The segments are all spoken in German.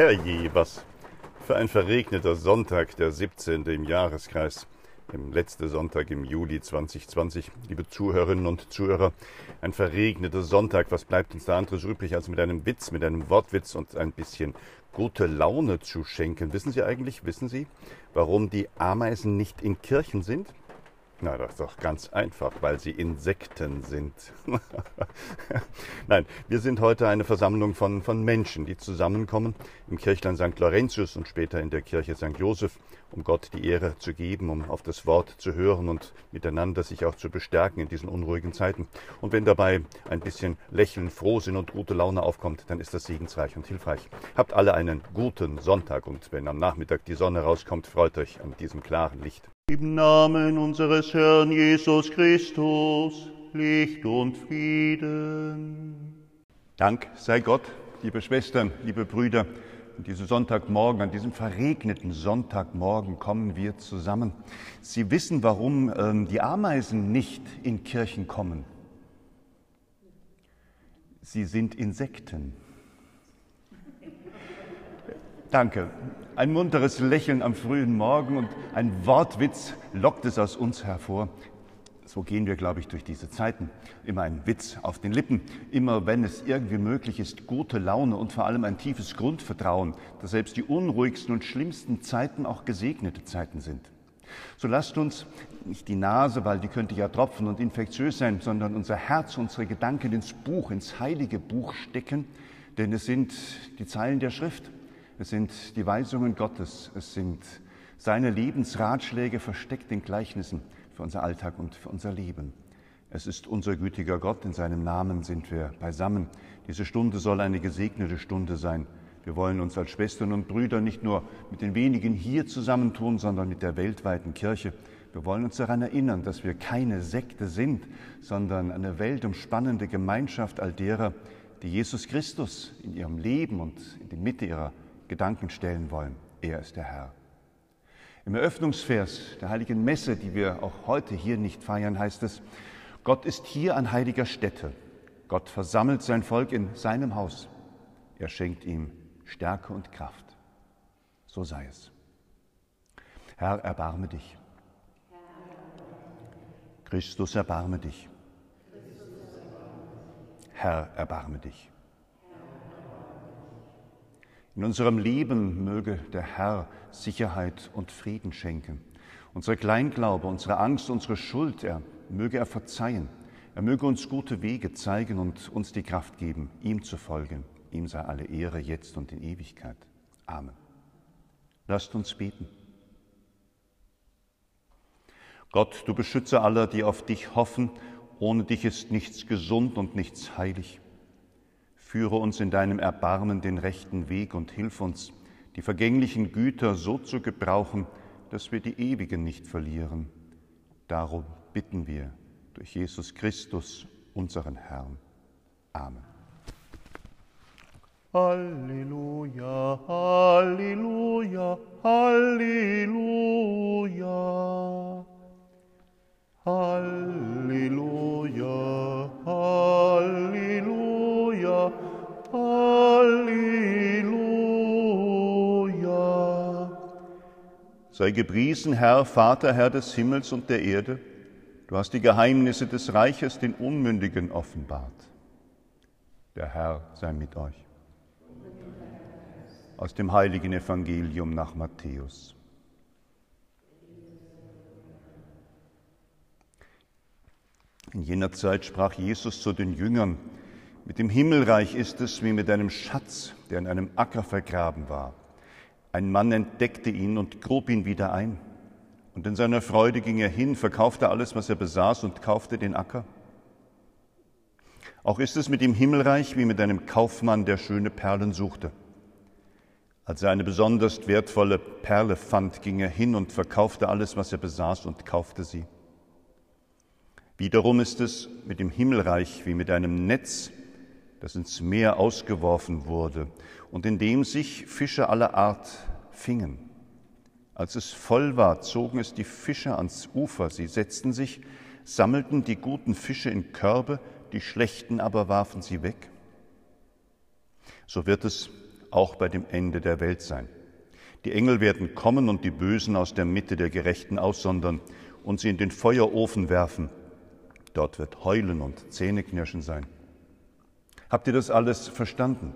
Herrje, was für ein verregneter Sonntag, der 17. im Jahreskreis, im letzten Sonntag im Juli 2020. Liebe Zuhörerinnen und Zuhörer, ein verregneter Sonntag, was bleibt uns da anderes übrig, als mit einem Witz, mit einem Wortwitz und ein bisschen gute Laune zu schenken. Wissen Sie eigentlich, wissen Sie, warum die Ameisen nicht in Kirchen sind? Na, das ist doch ganz einfach, weil sie Insekten sind. Nein, wir sind heute eine Versammlung von, von Menschen, die zusammenkommen im Kirchlein St. Laurentius und später in der Kirche St. Joseph, um Gott die Ehre zu geben, um auf das Wort zu hören und miteinander sich auch zu bestärken in diesen unruhigen Zeiten. Und wenn dabei ein bisschen Lächeln, Frohsinn und gute Laune aufkommt, dann ist das segensreich und hilfreich. Habt alle einen guten Sonntag und wenn am Nachmittag die Sonne rauskommt, freut euch an diesem klaren Licht. Im Namen unseres Herrn Jesus Christus, Licht und Frieden. Dank sei Gott, liebe Schwestern, liebe Brüder. An diesem Sonntagmorgen, an diesem verregneten Sonntagmorgen kommen wir zusammen. Sie wissen, warum ähm, die Ameisen nicht in Kirchen kommen. Sie sind Insekten. Danke. Ein munteres Lächeln am frühen Morgen und ein Wortwitz lockt es aus uns hervor. So gehen wir, glaube ich, durch diese Zeiten. Immer ein Witz auf den Lippen, immer wenn es irgendwie möglich ist, gute Laune und vor allem ein tiefes Grundvertrauen, dass selbst die unruhigsten und schlimmsten Zeiten auch gesegnete Zeiten sind. So lasst uns nicht die Nase, weil die könnte ja tropfen und infektiös sein, sondern unser Herz, unsere Gedanken ins Buch, ins heilige Buch stecken, denn es sind die Zeilen der Schrift. Es sind die Weisungen Gottes, es sind seine Lebensratschläge versteckt in Gleichnissen für unser Alltag und für unser Leben. Es ist unser gütiger Gott, in seinem Namen sind wir beisammen. Diese Stunde soll eine gesegnete Stunde sein. Wir wollen uns als Schwestern und Brüder nicht nur mit den wenigen hier zusammentun, sondern mit der weltweiten Kirche. Wir wollen uns daran erinnern, dass wir keine Sekte sind, sondern eine weltumspannende Gemeinschaft all derer, die Jesus Christus in ihrem Leben und in die Mitte ihrer Gedanken stellen wollen. Er ist der Herr. Im Eröffnungsvers der heiligen Messe, die wir auch heute hier nicht feiern, heißt es, Gott ist hier an heiliger Stätte. Gott versammelt sein Volk in seinem Haus. Er schenkt ihm Stärke und Kraft. So sei es. Herr, erbarme dich. Christus, erbarme dich. Herr, erbarme dich. In unserem Leben möge der Herr Sicherheit und Frieden schenken. Unsere Kleinglaube, unsere Angst, unsere Schuld, er möge er verzeihen. Er möge uns gute Wege zeigen und uns die Kraft geben, ihm zu folgen. Ihm sei alle Ehre jetzt und in Ewigkeit. Amen. Lasst uns beten. Gott, du Beschützer aller, die auf dich hoffen, ohne dich ist nichts gesund und nichts heilig. Führe uns in deinem Erbarmen den rechten Weg und hilf uns, die vergänglichen Güter so zu gebrauchen, dass wir die ewigen nicht verlieren. Darum bitten wir durch Jesus Christus, unseren Herrn. Amen. Halleluja, Halleluja, Halleluja. Halleluja, Halleluja, Sei gepriesen, Herr, Vater, Herr des Himmels und der Erde. Du hast die Geheimnisse des Reiches den Unmündigen offenbart. Der Herr sei mit euch. Aus dem heiligen Evangelium nach Matthäus. In jener Zeit sprach Jesus zu den Jüngern, mit dem Himmelreich ist es wie mit einem Schatz, der in einem Acker vergraben war. Ein Mann entdeckte ihn und grub ihn wieder ein. Und in seiner Freude ging er hin, verkaufte alles, was er besaß und kaufte den Acker. Auch ist es mit dem Himmelreich wie mit einem Kaufmann, der schöne Perlen suchte. Als er eine besonders wertvolle Perle fand, ging er hin und verkaufte alles, was er besaß und kaufte sie. Wiederum ist es mit dem Himmelreich wie mit einem Netz, das ins Meer ausgeworfen wurde und in dem sich Fische aller Art fingen. Als es voll war, zogen es die Fische ans Ufer. Sie setzten sich, sammelten die guten Fische in Körbe, die schlechten aber warfen sie weg. So wird es auch bei dem Ende der Welt sein. Die Engel werden kommen und die Bösen aus der Mitte der Gerechten aussondern und sie in den Feuerofen werfen. Dort wird Heulen und Zähneknirschen sein. Habt ihr das alles verstanden?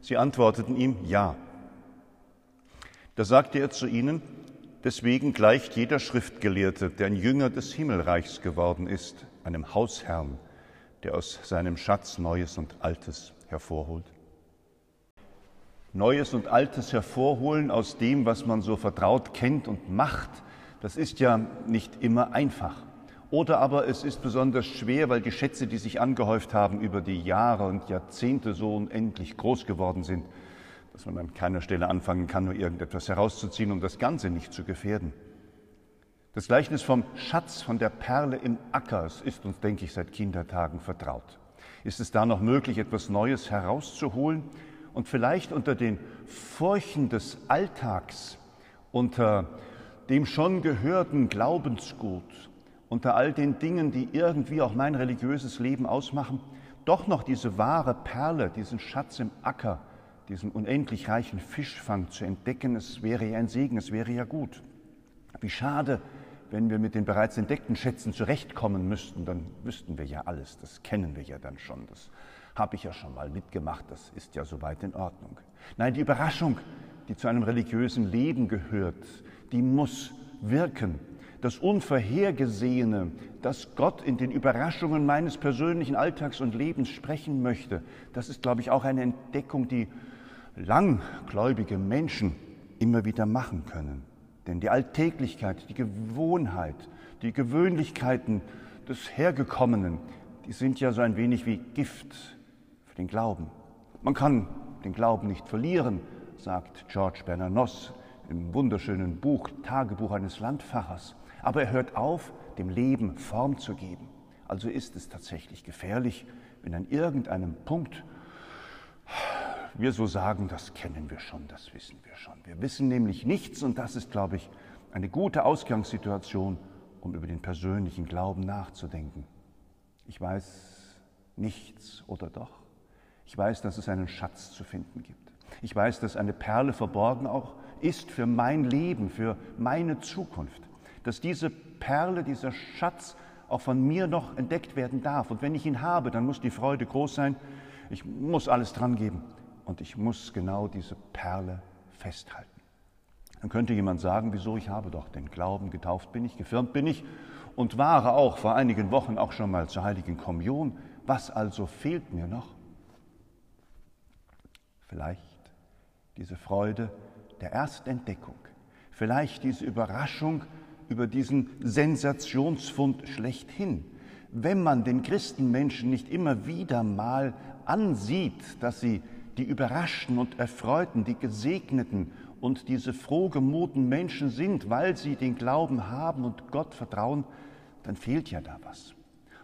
Sie antworteten ihm Ja. Da sagte er zu ihnen, deswegen gleicht jeder Schriftgelehrte, der ein Jünger des Himmelreichs geworden ist, einem Hausherrn, der aus seinem Schatz Neues und Altes hervorholt. Neues und Altes hervorholen aus dem, was man so vertraut kennt und macht, das ist ja nicht immer einfach. Oder aber es ist besonders schwer, weil die Schätze, die sich angehäuft haben über die Jahre und Jahrzehnte so unendlich groß geworden sind, dass man an keiner Stelle anfangen kann, nur irgendetwas herauszuziehen, um das Ganze nicht zu gefährden. Das Gleichnis vom Schatz, von der Perle im Acker, ist uns, denke ich, seit Kindertagen vertraut. Ist es da noch möglich, etwas Neues herauszuholen? und vielleicht unter den Furchen des Alltags, unter dem schon gehörten Glaubensgut, unter all den Dingen, die irgendwie auch mein religiöses Leben ausmachen, doch noch diese wahre Perle, diesen Schatz im Acker, diesen unendlich reichen Fischfang zu entdecken, es wäre ja ein Segen, es wäre ja gut. Wie schade, wenn wir mit den bereits entdeckten Schätzen zurechtkommen müssten, dann wüssten wir ja alles, das kennen wir ja dann schon, das habe ich ja schon mal mitgemacht, das ist ja soweit in Ordnung. Nein, die Überraschung, die zu einem religiösen Leben gehört, die muss wirken. Das Unvorhergesehene, dass Gott in den Überraschungen meines persönlichen Alltags und Lebens sprechen möchte, das ist, glaube ich, auch eine Entdeckung, die langgläubige Menschen immer wieder machen können. Denn die Alltäglichkeit, die Gewohnheit, die Gewöhnlichkeiten des Hergekommenen, die sind ja so ein wenig wie Gift für den Glauben. Man kann den Glauben nicht verlieren, sagt George Bernanos im wunderschönen Buch Tagebuch eines Landfahrers. Aber er hört auf, dem Leben Form zu geben. Also ist es tatsächlich gefährlich, wenn an irgendeinem Punkt wir so sagen, das kennen wir schon, das wissen wir schon. Wir wissen nämlich nichts und das ist, glaube ich, eine gute Ausgangssituation, um über den persönlichen Glauben nachzudenken. Ich weiß nichts oder doch. Ich weiß, dass es einen Schatz zu finden gibt. Ich weiß, dass eine Perle verborgen auch ist für mein Leben, für meine Zukunft. Dass diese Perle, dieser Schatz auch von mir noch entdeckt werden darf. Und wenn ich ihn habe, dann muss die Freude groß sein. Ich muss alles dran geben und ich muss genau diese Perle festhalten. Dann könnte jemand sagen, wieso ich habe doch den Glauben, getauft bin ich, gefirmt bin ich und war auch vor einigen Wochen auch schon mal zur heiligen Kommunion. Was also fehlt mir noch? Vielleicht diese Freude der Erstentdeckung, vielleicht diese Überraschung über diesen Sensationsfund schlechthin. Wenn man den Christenmenschen nicht immer wieder mal ansieht, dass sie die Überraschten und Erfreuten, die Gesegneten und diese frohgemuten Menschen sind, weil sie den Glauben haben und Gott vertrauen, dann fehlt ja da was.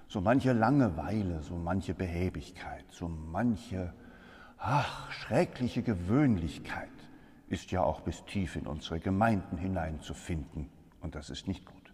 So manche Langeweile, so manche Behäbigkeit, so manche ach, schreckliche Gewöhnlichkeit ist ja auch bis tief in unsere Gemeinden hineinzufinden und das ist nicht gut.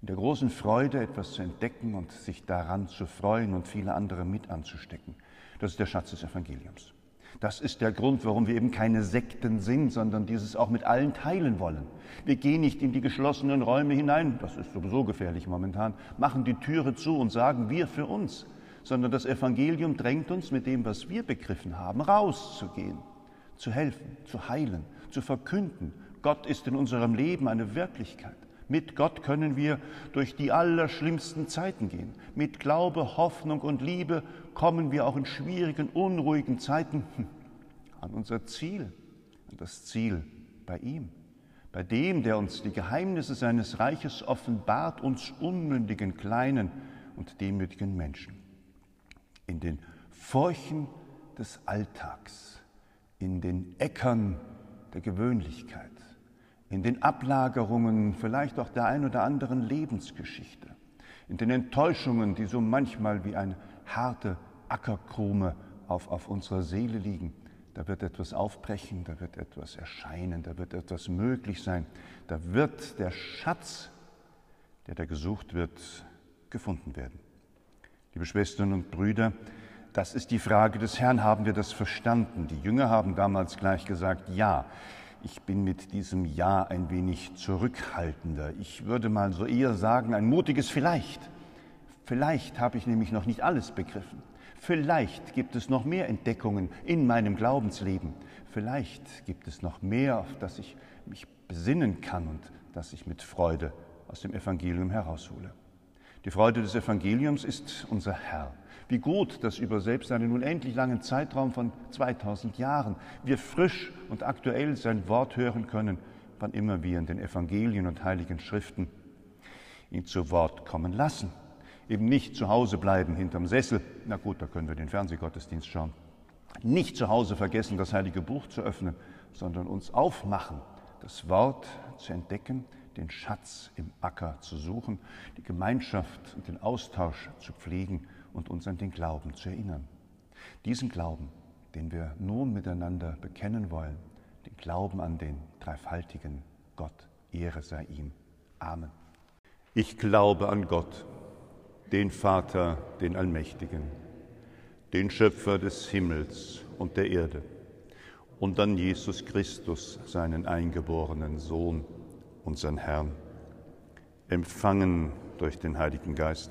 In der großen Freude, etwas zu entdecken und sich daran zu freuen und viele andere mit anzustecken, das ist der Schatz des Evangeliums. Das ist der Grund, warum wir eben keine Sekten sind, sondern dieses auch mit allen teilen wollen. Wir gehen nicht in die geschlossenen Räume hinein, das ist sowieso gefährlich momentan, machen die Türe zu und sagen wir für uns, sondern das Evangelium drängt uns mit dem, was wir begriffen haben, rauszugehen, zu helfen, zu heilen, zu verkünden. Gott ist in unserem Leben eine Wirklichkeit. Mit Gott können wir durch die allerschlimmsten Zeiten gehen. Mit Glaube, Hoffnung und Liebe kommen wir auch in schwierigen, unruhigen Zeiten an unser Ziel, an das Ziel bei ihm, bei dem, der uns die Geheimnisse seines Reiches offenbart, uns unmündigen, kleinen und demütigen Menschen in den Furchen des Alltags, in den Äckern der Gewöhnlichkeit, in den Ablagerungen vielleicht auch der ein oder anderen Lebensgeschichte, in den Enttäuschungen, die so manchmal wie eine harte Ackerkrume auf, auf unserer Seele liegen. Da wird etwas aufbrechen, da wird etwas erscheinen, da wird etwas möglich sein. Da wird der Schatz, der da gesucht wird, gefunden werden. Liebe Schwestern und Brüder, Das ist die Frage des Herrn. Haben wir das verstanden? Die Jünger haben damals gleich gesagt, ja. Ich bin mit diesem Ja ein wenig zurückhaltender. Ich würde mal so eher sagen, ein mutiges Vielleicht. Vielleicht habe ich nämlich noch nicht alles begriffen. Vielleicht gibt es noch mehr Entdeckungen in meinem Glaubensleben. Vielleicht gibt es noch mehr, auf das ich mich besinnen kann und das ich mit Freude aus dem Evangelium heraushole. Die Freude des Evangeliums ist unser Herr. Wie gut, dass über selbst einen unendlich langen Zeitraum von 2000 Jahren wir frisch und aktuell sein Wort hören können, wann immer wir in den Evangelien und heiligen Schriften ihn zu Wort kommen lassen. Eben nicht zu Hause bleiben hinterm Sessel, na gut, da können wir den Fernsehgottesdienst schauen. Nicht zu Hause vergessen, das heilige Buch zu öffnen, sondern uns aufmachen, das Wort zu entdecken, den Schatz im Acker zu suchen, die Gemeinschaft und den Austausch zu pflegen und uns an den Glauben zu erinnern. Diesen Glauben, den wir nun miteinander bekennen wollen, den Glauben an den dreifaltigen Gott, Ehre sei ihm. Amen. Ich glaube an Gott, den Vater, den Allmächtigen, den Schöpfer des Himmels und der Erde, und an Jesus Christus, seinen eingeborenen Sohn, unseren Herrn, empfangen durch den Heiligen Geist,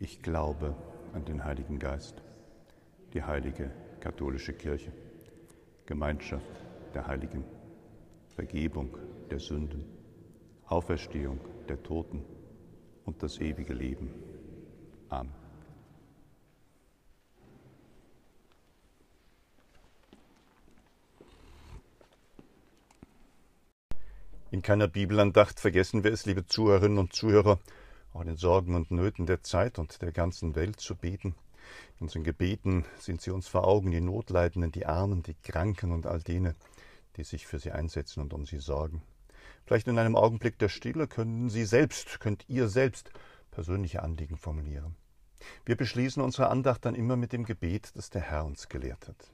Ich glaube an den Heiligen Geist, die heilige katholische Kirche, Gemeinschaft der Heiligen, Vergebung der Sünden, Auferstehung der Toten und das ewige Leben. Amen. In keiner Bibelandacht vergessen wir es, liebe Zuhörerinnen und Zuhörer, auch den Sorgen und Nöten der Zeit und der ganzen Welt zu beten. In unseren Gebeten sind sie uns vor Augen, die Notleidenden, die Armen, die Kranken und all jene, die sich für sie einsetzen und um sie sorgen. Vielleicht in einem Augenblick der Stille können Sie selbst, könnt ihr selbst persönliche Anliegen formulieren. Wir beschließen unsere Andacht dann immer mit dem Gebet, das der Herr uns gelehrt hat.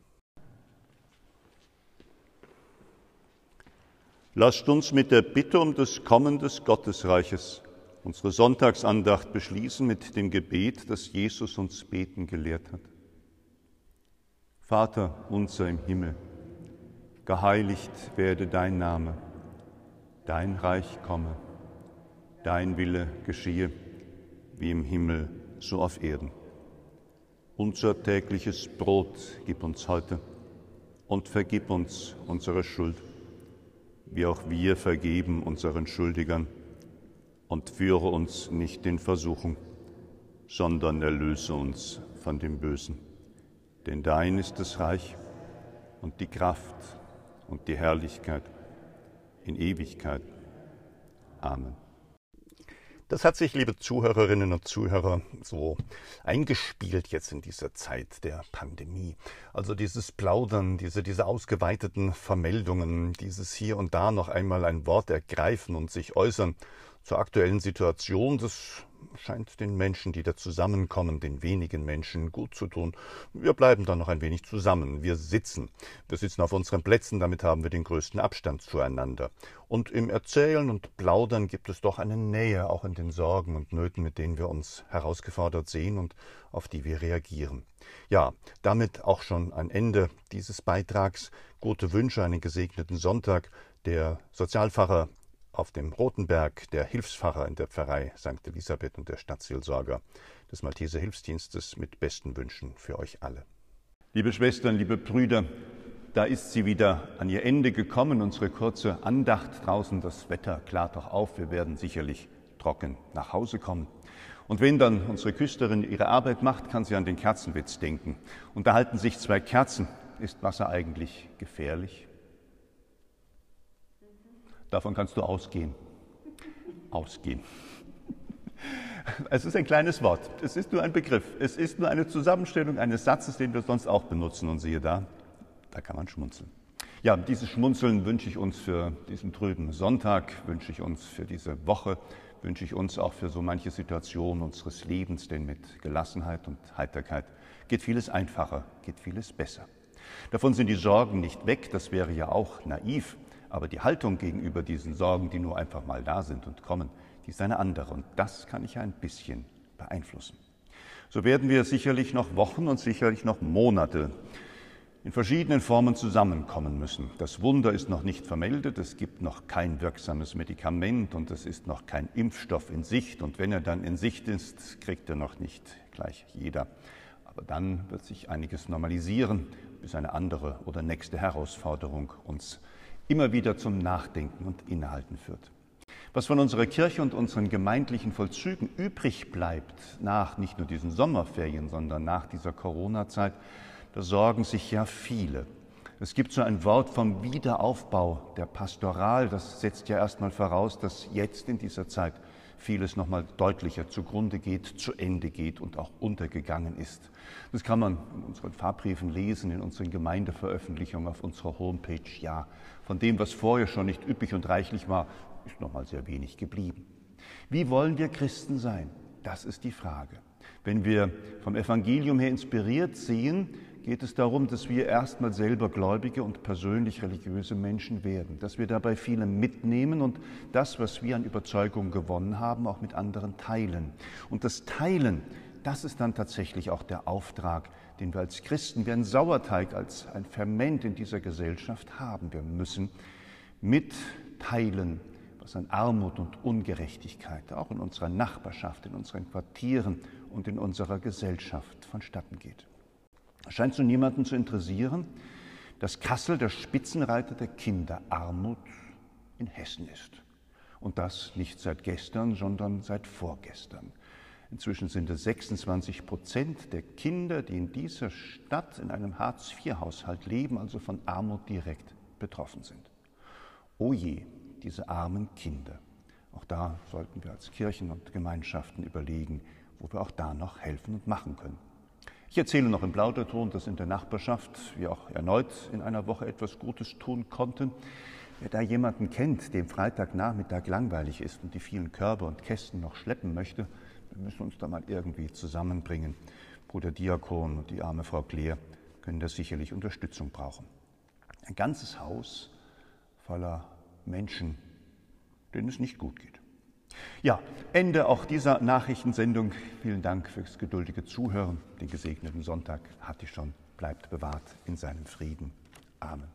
Lasst uns mit der Bitte um das Kommen des Gottesreiches unsere Sonntagsandacht beschließen mit dem Gebet, das Jesus uns beten gelehrt hat. Vater unser im Himmel, geheiligt werde dein Name, dein Reich komme, dein Wille geschehe, wie im Himmel so auf Erden. Unser tägliches Brot gib uns heute und vergib uns unsere Schuld wie auch wir vergeben unseren Schuldigern. Und führe uns nicht in Versuchung, sondern erlöse uns von dem Bösen. Denn dein ist das Reich und die Kraft und die Herrlichkeit in Ewigkeit. Amen. Das hat sich, liebe Zuhörerinnen und Zuhörer, so eingespielt jetzt in dieser Zeit der Pandemie. Also dieses Plaudern, diese, diese ausgeweiteten Vermeldungen, dieses hier und da noch einmal ein Wort ergreifen und sich äußern zur aktuellen Situation, das scheint den Menschen, die da zusammenkommen, den wenigen Menschen gut zu tun. Wir bleiben dann noch ein wenig zusammen. Wir sitzen. Wir sitzen auf unseren Plätzen, damit haben wir den größten Abstand zueinander. Und im Erzählen und Plaudern gibt es doch eine Nähe, auch in den Sorgen und Nöten, mit denen wir uns herausgefordert sehen und auf die wir reagieren. Ja, damit auch schon ein Ende dieses Beitrags. Gute Wünsche, einen gesegneten Sonntag. Der Sozialpfarrer auf dem Rotenberg der Hilfspfarrer in der Pfarrei St. Elisabeth und der Stadtseelsorger des Malteser Hilfsdienstes mit besten Wünschen für euch alle. Liebe Schwestern, liebe Brüder, da ist sie wieder an ihr Ende gekommen, unsere kurze Andacht draußen. Das Wetter klart doch auf, wir werden sicherlich trocken nach Hause kommen. Und wenn dann unsere Küsterin ihre Arbeit macht, kann sie an den Kerzenwitz denken. Unterhalten sich zwei Kerzen. Ist Wasser eigentlich gefährlich? Davon kannst du ausgehen. Ausgehen. Es ist ein kleines Wort. Es ist nur ein Begriff. Es ist nur eine Zusammenstellung eines Satzes, den wir sonst auch benutzen. Und siehe da, da kann man schmunzeln. Ja, dieses Schmunzeln wünsche ich uns für diesen trüben Sonntag, wünsche ich uns für diese Woche, wünsche ich uns auch für so manche Situation unseres Lebens, denn mit Gelassenheit und Heiterkeit geht vieles einfacher, geht vieles besser. Davon sind die Sorgen nicht weg, das wäre ja auch naiv, aber die Haltung gegenüber diesen Sorgen, die nur einfach mal da sind und kommen, die ist eine andere und das kann ich ein bisschen beeinflussen. So werden wir sicherlich noch Wochen und sicherlich noch Monate in verschiedenen Formen zusammenkommen müssen. Das Wunder ist noch nicht vermeldet, es gibt noch kein wirksames Medikament und es ist noch kein Impfstoff in Sicht. Und wenn er dann in Sicht ist, kriegt er noch nicht gleich jeder. Aber dann wird sich einiges normalisieren, bis eine andere oder nächste Herausforderung uns immer wieder zum Nachdenken und Innehalten führt. Was von unserer Kirche und unseren gemeindlichen Vollzügen übrig bleibt nach nicht nur diesen Sommerferien, sondern nach dieser Corona-Zeit, da sorgen sich ja viele. Es gibt so ein Wort vom Wiederaufbau der Pastoral, das setzt ja erstmal voraus, dass jetzt in dieser Zeit vieles nochmal deutlicher zugrunde geht, zu Ende geht und auch untergegangen ist. Das kann man in unseren Fahrbriefen lesen, in unseren Gemeindeveröffentlichungen auf unserer Homepage. Ja, von dem, was vorher schon nicht üppig und reichlich war, ist nochmal sehr wenig geblieben. Wie wollen wir Christen sein? Das ist die Frage. Wenn wir vom Evangelium her inspiriert sehen, geht es darum, dass wir erstmal selber gläubige und persönlich religiöse Menschen werden, dass wir dabei viele mitnehmen und das, was wir an Überzeugung gewonnen haben, auch mit anderen teilen. Und das Teilen, das ist dann tatsächlich auch der Auftrag, den wir als Christen wie ein Sauerteig, als ein Ferment in dieser Gesellschaft haben. Wir müssen mitteilen, was an Armut und Ungerechtigkeit auch in unserer Nachbarschaft, in unseren Quartieren und in unserer Gesellschaft vonstatten geht. Es scheint so niemanden zu interessieren, dass Kassel der Spitzenreiter der Kinderarmut in Hessen ist. Und das nicht seit gestern, sondern seit vorgestern. Inzwischen sind es 26 Prozent der Kinder, die in dieser Stadt in einem Hartz-IV-Haushalt leben, also von Armut direkt betroffen sind. O je, diese armen Kinder. Auch da sollten wir als Kirchen und Gemeinschaften überlegen, wo wir auch da noch helfen und machen können. Ich erzähle noch im Plauderton, dass in der Nachbarschaft wir auch erneut in einer Woche etwas Gutes tun konnten. Wer da jemanden kennt, dem Freitagnachmittag langweilig ist und die vielen Körbe und Kästen noch schleppen möchte, wir müssen uns da mal irgendwie zusammenbringen. Bruder Diakon und die arme Frau Kleer können da sicherlich Unterstützung brauchen. Ein ganzes Haus voller Menschen, denen es nicht gut geht. Ja, Ende auch dieser Nachrichtensendung. Vielen Dank fürs geduldige Zuhören. Den gesegneten Sonntag hatte ich schon. Bleibt bewahrt in seinem Frieden. Amen.